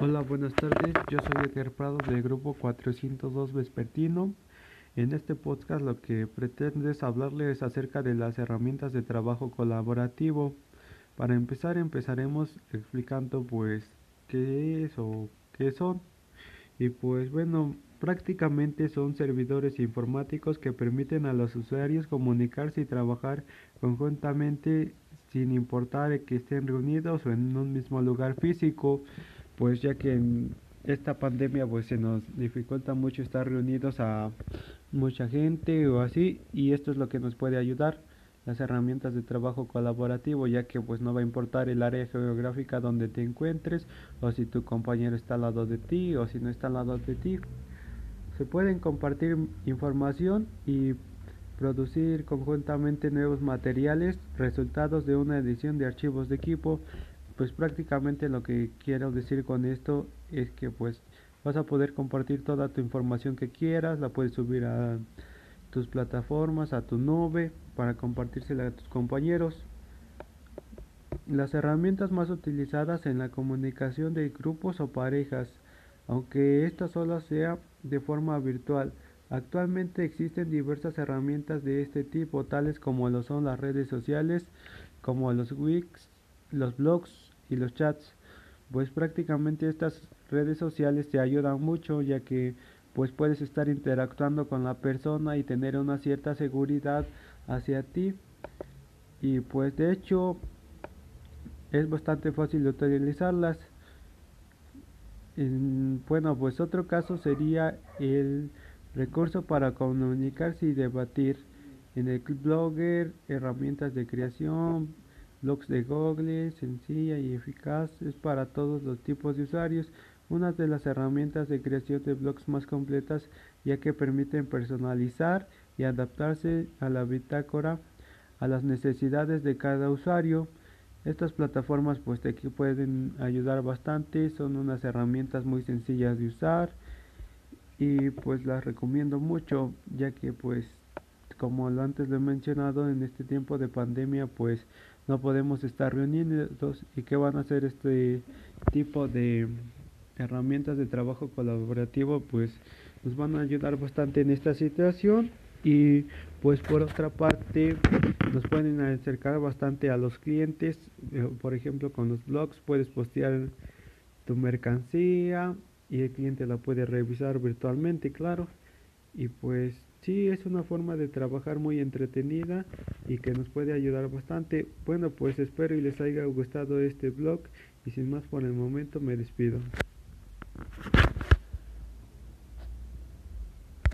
Hola, buenas tardes. Yo soy Edgar Prado del grupo 402 Vespertino. En este podcast lo que pretende es hablarles acerca de las herramientas de trabajo colaborativo. Para empezar empezaremos explicando pues qué es o qué son. Y pues bueno, prácticamente son servidores informáticos que permiten a los usuarios comunicarse y trabajar conjuntamente sin importar que estén reunidos o en un mismo lugar físico pues ya que en esta pandemia pues se nos dificulta mucho estar reunidos a mucha gente o así y esto es lo que nos puede ayudar las herramientas de trabajo colaborativo ya que pues no va a importar el área geográfica donde te encuentres o si tu compañero está al lado de ti o si no está al lado de ti. Se pueden compartir información y producir conjuntamente nuevos materiales resultados de una edición de archivos de equipo pues prácticamente lo que quiero decir con esto es que pues vas a poder compartir toda tu información que quieras, la puedes subir a tus plataformas, a tu nube para compartírsela a tus compañeros. Las herramientas más utilizadas en la comunicación de grupos o parejas, aunque esta solo sea de forma virtual. Actualmente existen diversas herramientas de este tipo, tales como lo son las redes sociales, como los Wix, los blogs y los chats pues prácticamente estas redes sociales te ayudan mucho ya que pues puedes estar interactuando con la persona y tener una cierta seguridad hacia ti. Y pues de hecho es bastante fácil utilizarlas. Bueno pues otro caso sería el recurso para comunicarse y debatir en el blogger herramientas de creación Blogs de Google, sencilla y eficaz, es para todos los tipos de usuarios, una de las herramientas de creación de blogs más completas ya que permiten personalizar y adaptarse a la bitácora a las necesidades de cada usuario. Estas plataformas pues te pueden ayudar bastante, son unas herramientas muy sencillas de usar y pues las recomiendo mucho ya que pues como lo antes lo he mencionado en este tiempo de pandemia pues no podemos estar reunidos y qué van a hacer este tipo de herramientas de trabajo colaborativo pues nos van a ayudar bastante en esta situación. Y pues por otra parte nos pueden acercar bastante a los clientes eh, por ejemplo con los blogs puedes postear tu mercancía y el cliente la puede revisar virtualmente claro y pues Sí, es una forma de trabajar muy entretenida y que nos puede ayudar bastante. Bueno, pues espero y les haya gustado este blog y sin más por el momento me despido.